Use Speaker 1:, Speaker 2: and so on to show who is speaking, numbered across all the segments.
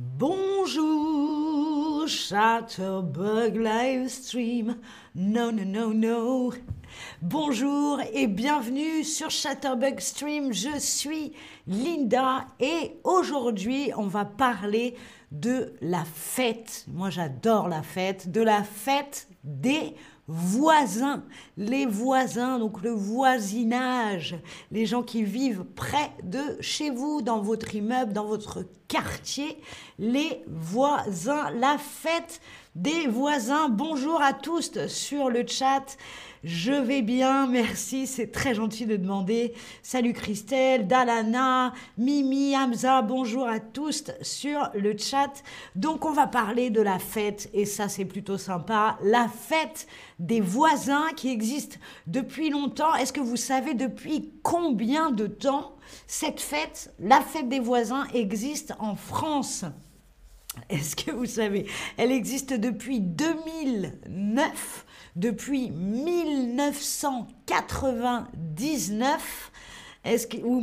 Speaker 1: Bonjour, Chatterbug Livestream. Non, non, non, non. Bonjour et bienvenue sur Chatterbug Stream. Je suis Linda et aujourd'hui, on va parler de la fête. Moi, j'adore la fête. De la fête des voisins, les voisins, donc le voisinage, les gens qui vivent près de chez vous, dans votre immeuble, dans votre quartier, les voisins, la fête des voisins. Bonjour à tous sur le chat. Je vais bien, merci, c'est très gentil de demander. Salut Christelle, Dalana, Mimi, Hamza, bonjour à tous sur le chat. Donc on va parler de la fête, et ça c'est plutôt sympa, la fête des voisins qui existe depuis longtemps. Est-ce que vous savez depuis combien de temps cette fête, la fête des voisins, existe en France? est-ce que vous savez? Elle existe depuis 2009 depuis 1999 est-ce que, ou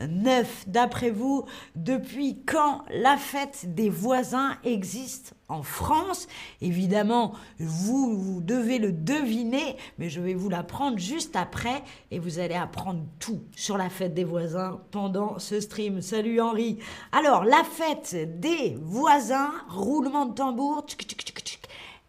Speaker 1: 1989 D'après vous, depuis quand la fête des voisins existe en France? Évidemment, vous, vous devez le deviner, mais je vais vous l'apprendre juste après et vous allez apprendre tout sur la fête des voisins pendant ce stream. Salut Henri. Alors, la fête des voisins, roulement de tambour,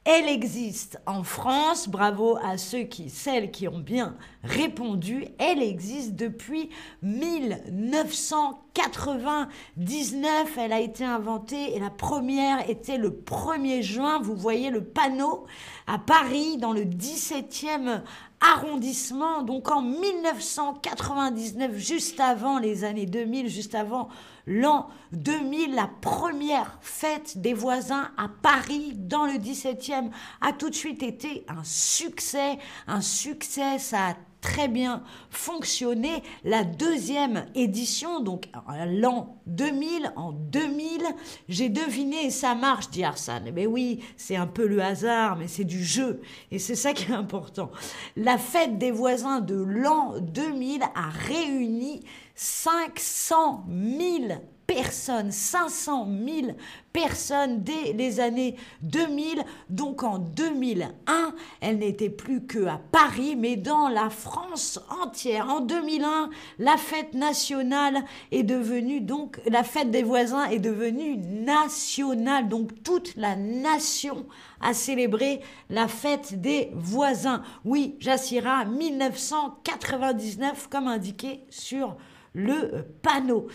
Speaker 1: elle existe en France, bravo à ceux qui, celles qui ont bien répondu. Elle existe depuis 1999. Elle a été inventée et la première était le 1er juin. Vous voyez le panneau à Paris dans le 17e arrondissement. Donc en 1999, juste avant les années 2000, juste avant l'an 2000, la première fête des voisins à Paris dans le 17e a tout de suite été un succès. Un succès, ça a très bien fonctionné. La deuxième édition, donc l'an 2000, en 2000, j'ai deviné ça marche, dit Arsane. Mais oui, c'est un peu le hasard, mais c'est du jeu. Et c'est ça qui est important. La fête des voisins de l'an 2000 a réuni 500 000 personnes, 500 000 personnes dès les années 2000. Donc en 2001, elle n'était plus que à Paris, mais dans la France entière. En 2001, la fête nationale est devenue donc la fête des voisins est devenue nationale. Donc toute la nation a célébré la fête des voisins. Oui, Jassira, 1999, comme indiqué sur le panneau.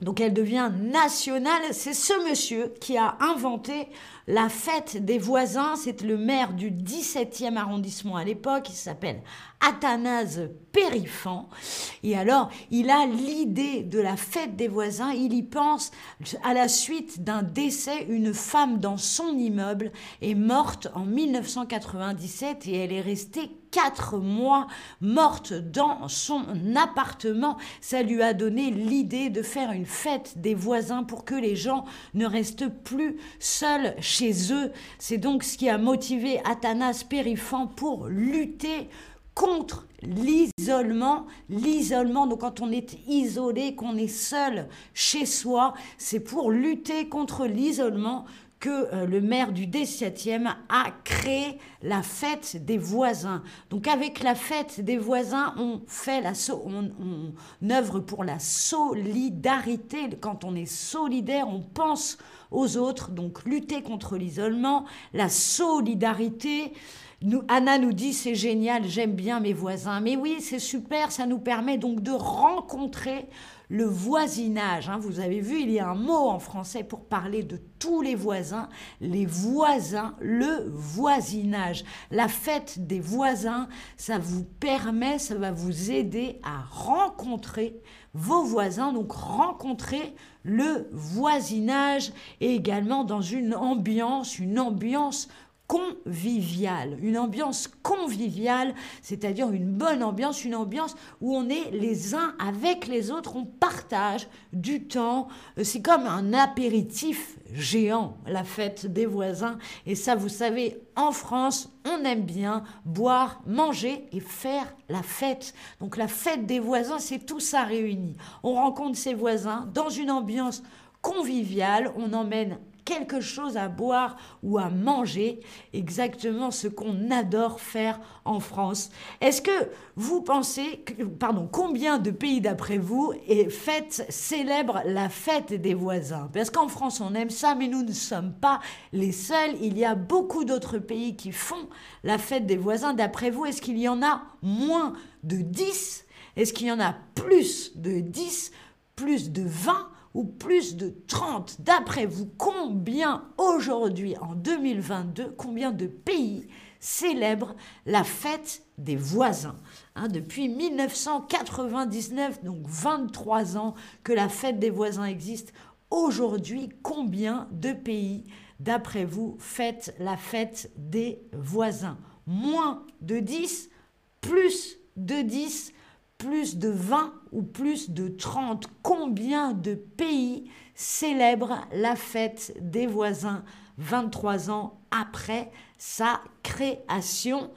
Speaker 1: Donc elle devient nationale. C'est ce monsieur qui a inventé la fête des voisins. C'est le maire du 17e arrondissement à l'époque. Il s'appelle Athanase Périfan. Et alors, il a l'idée de la fête des voisins. Il y pense à la suite d'un décès. Une femme dans son immeuble est morte en 1997 et elle est restée quatre mois morte dans son appartement. Ça lui a donné l'idée de faire une fête des voisins pour que les gens ne restent plus seuls chez eux. C'est donc ce qui a motivé Athanas Périfan pour lutter contre l'isolement. L'isolement, donc quand on est isolé, qu'on est seul chez soi, c'est pour lutter contre l'isolement que euh, le maire du 17e a créé la fête des voisins. Donc avec la fête des voisins, on fait la on, œuvre pour la solidarité. Quand on est solidaire, on pense aux autres. Donc lutter contre l'isolement, la solidarité. Anna nous dit c'est génial, j'aime bien mes voisins. Mais oui, c'est super, ça nous permet donc de rencontrer le voisinage. Hein. Vous avez vu, il y a un mot en français pour parler de tous les voisins, les voisins, le voisinage. La fête des voisins, ça vous permet, ça va vous aider à rencontrer vos voisins, donc rencontrer le voisinage et également dans une ambiance, une ambiance conviviale, une ambiance conviviale, c'est-à-dire une bonne ambiance, une ambiance où on est les uns avec les autres, on partage du temps, c'est comme un apéritif géant, la fête des voisins, et ça vous savez, en France, on aime bien boire, manger et faire la fête. Donc la fête des voisins, c'est tout ça réuni. On rencontre ses voisins dans une ambiance conviviale, on emmène quelque chose à boire ou à manger, exactement ce qu'on adore faire en France. Est-ce que vous pensez, pardon, combien de pays d'après vous et fête, célèbrent la fête des voisins? Parce qu'en France on aime ça, mais nous ne sommes pas les seuls. Il y a beaucoup d'autres pays qui font la fête des voisins. D'après vous, est-ce qu'il y en a moins de 10 Est-ce qu'il y en a plus de 10 Plus de 20 ou plus de 30. D'après vous, combien aujourd'hui, en 2022, combien de pays célèbrent la fête des voisins hein, Depuis 1999, donc 23 ans que la fête des voisins existe. Aujourd'hui, combien de pays, d'après vous, fêtent la fête des voisins? Moins de 10, plus de 10, plus de 20 ou plus de 30 Combien de pays célèbrent la fête des voisins 23 ans après sa création?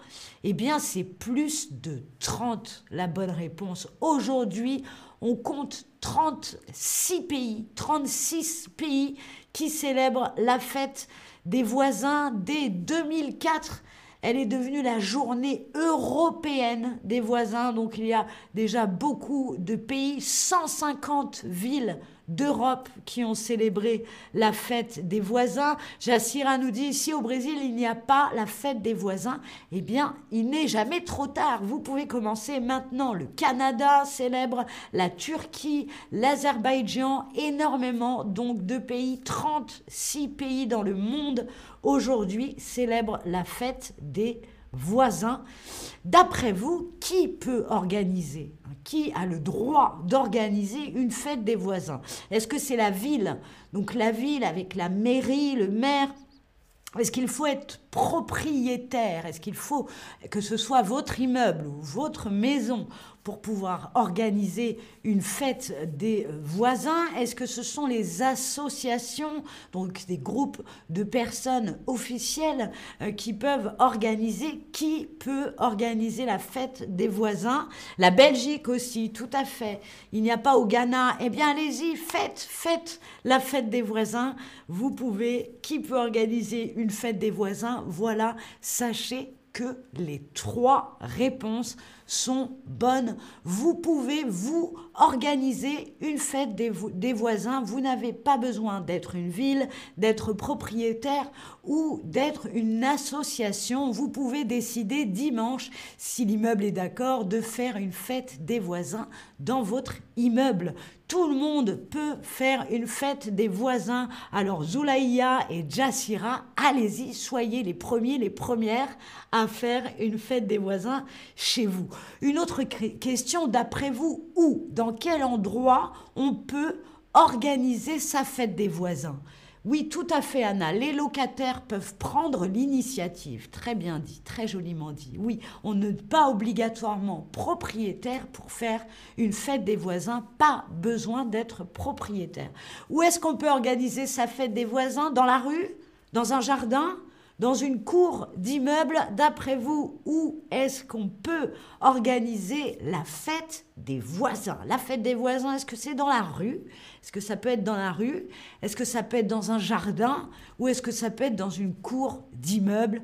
Speaker 1: Eh bien, c'est plus de 30 la bonne réponse. Aujourd'hui, on compte 36 pays, 36 pays qui célèbrent la fête des voisins dès 2004. Elle est devenue la journée européenne des voisins. Donc il y a déjà beaucoup de pays, 150 villes d'Europe qui ont célébré la fête des voisins. Jassira nous dit ici au Brésil, il n'y a pas la fête des voisins. Eh bien, il n'est jamais trop tard. Vous pouvez commencer maintenant. Le Canada célèbre, la Turquie, l'Azerbaïdjan, énormément donc de pays, 36 pays dans le monde aujourd'hui célèbrent la fête des voisins. D'après vous, qui peut organiser qui a le droit d'organiser une fête des voisins? Est-ce que c'est la ville? Donc la ville avec la mairie, le maire? Est-ce qu'il faut être propriétaire Est-ce qu'il faut que ce soit votre immeuble ou votre maison pour pouvoir organiser une fête des voisins? Est-ce que ce sont les associations, donc des groupes de personnes officielles euh, qui peuvent organiser Qui peut organiser la fête des voisins? La Belgique aussi, tout à fait. Il n'y a pas au Ghana. Eh bien, allez-y, faites, faites la fête des voisins. Vous pouvez. Qui peut organiser une fête des voisins? Voilà, sachez que les trois réponses sont bonnes. Vous pouvez vous organiser une fête des, voisins. Vous n'avez pas besoin d'être une ville, d'être propriétaire ou d'être une association. Vous pouvez décider dimanche, si l'immeuble est d'accord, de faire une fête des voisins dans votre immeuble. Tout le monde peut faire une fête des voisins. Alors Zoulaïa et Jassira, allez-y, soyez les premiers, les premières à faire une fête des voisins chez vous. Une autre question, d'après vous, où, dans quel endroit on peut organiser sa fête des voisins? Oui, tout à fait, Anna. Les locataires peuvent prendre l'initiative. Très bien dit, très joliment dit. Oui, on n'est pas obligatoirement propriétaire pour faire une fête des voisins. Pas besoin d'être propriétaire. Où est-ce qu'on peut organiser sa fête des voisins? Dans la rue? Dans un jardin? Dans une cour d'immeuble, d'après vous, où est-ce qu'on peut organiser la fête des voisins? La fête des voisins, est-ce que c'est dans la rue? Est-ce que ça peut être dans la rue? Est-ce que ça peut être dans un jardin? Ou est-ce que ça peut être dans une cour d'immeuble?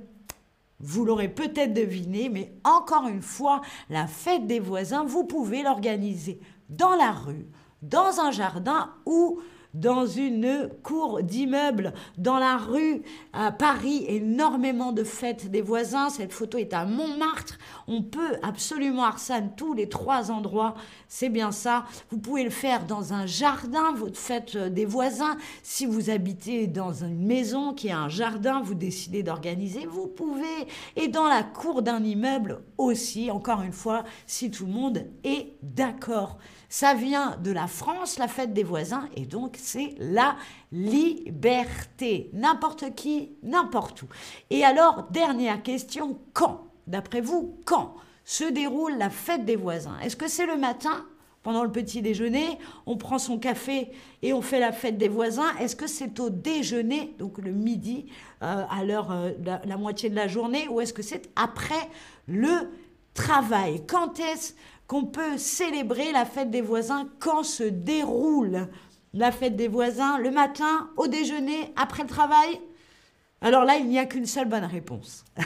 Speaker 1: Vous l'aurez peut-être deviné, mais encore une fois, la fête des voisins, vous pouvez l'organiser dans la rue, dans un jardin ou dans une cour d'immeuble, dans la rue à Paris, énormément de fêtes des voisins. Cette photo est à Montmartre. On peut absolument Arsane tous les trois endroits. C'est bien ça. Vous pouvez le faire dans un jardin, votre fête des voisins. Si vous habitez dans une maison qui a un jardin, vous décidez d'organiser, vous pouvez. Et dans la cour d'un immeuble aussi, encore une fois, si tout le monde est d'accord. Ça vient de la France, la fête des voisins, et donc c'est la liberté. N'importe qui, n'importe où. Et alors, dernière question, quand D'après vous, quand se déroule la fête des voisins? Est-ce que c'est le matin pendant le petit déjeuner, on prend son café et on fait la fête des voisins? Est-ce que c'est au déjeuner, donc le midi, euh, à l'heure, euh, la, la, moitié de la journée, ou est-ce que c'est après le travail? Quand est-ce qu'on peut célébrer la fête des voisins? Quand se déroule la fête des voisins Le matin, au déjeuner, après le travail Alors là, il n'y a qu'une seule bonne réponse.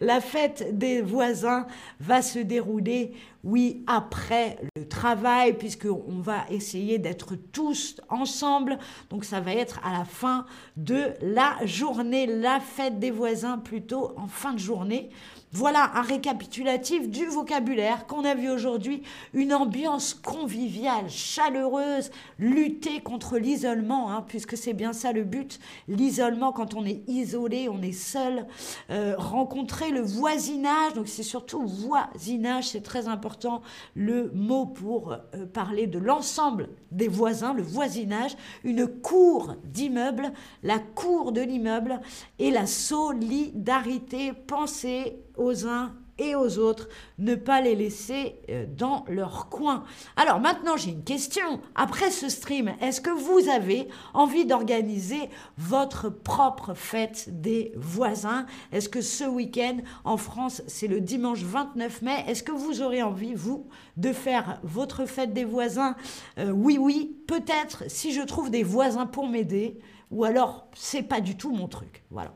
Speaker 1: La fête des voisins va se dérouler, oui, après le travail, puisqu'on va essayer d'être tous ensemble. Donc ça va être à la fin de la journée, la fête des voisins plutôt en fin de journée. Voilà un récapitulatif du vocabulaire qu'on a vu aujourd'hui. Une ambiance conviviale, chaleureuse, lutter contre l'isolement, hein, puisque c'est bien ça le but. L'isolement, quand on est isolé, on est seul. Euh, rencontrer le voisinage, donc c'est surtout voisinage, c'est très important. Le mot pour euh, parler de l'ensemble des voisins, le voisinage. Une cour d'immeuble, la cour de l'immeuble et la solidarité. Pensez aux uns et aux autres, ne pas les laisser euh, dans leur coin. Alors maintenant, j'ai une question. Après ce stream, est-ce que vous avez envie d'organiser votre propre fête des voisins? Est-ce que ce week-end, en France, c'est le dimanche 29 mai, est-ce que vous aurez envie, vous, de faire votre fête des voisins? Euh, Oui, oui, peut-être si je trouve des voisins pour m'aider, ou alors c'est pas du tout mon truc. Voilà.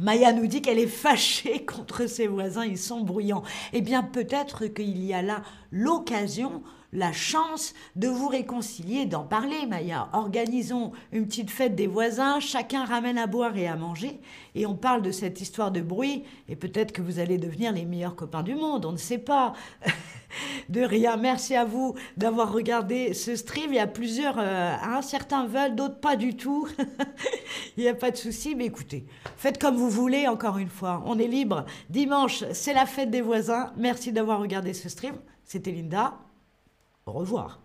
Speaker 1: Maya nous dit qu'elle est fâchée contre ses voisins, ils sont bruyants. Eh bien, peut-être qu'il y a là l'occasion, la chance de vous réconcilier, d'en parler, Maya. Organisons une petite fête des voisins, chacun ramène à boire et à manger, et on parle de cette histoire de bruit, et peut-être que vous allez devenir les meilleurs copains du monde, on ne sait pas. de rien. Merci à vous d'avoir regardé ce stream. Il y a plusieurs, euh, hein, certains veulent, d'autres pas du tout. Il n'y a pas de souci, mais écoutez, faites comme vous voulez, encore une fois. On est libre. Dimanche, c'est la fête des voisins. Merci d'avoir regardé ce stream. C'était Linda. Au revoir.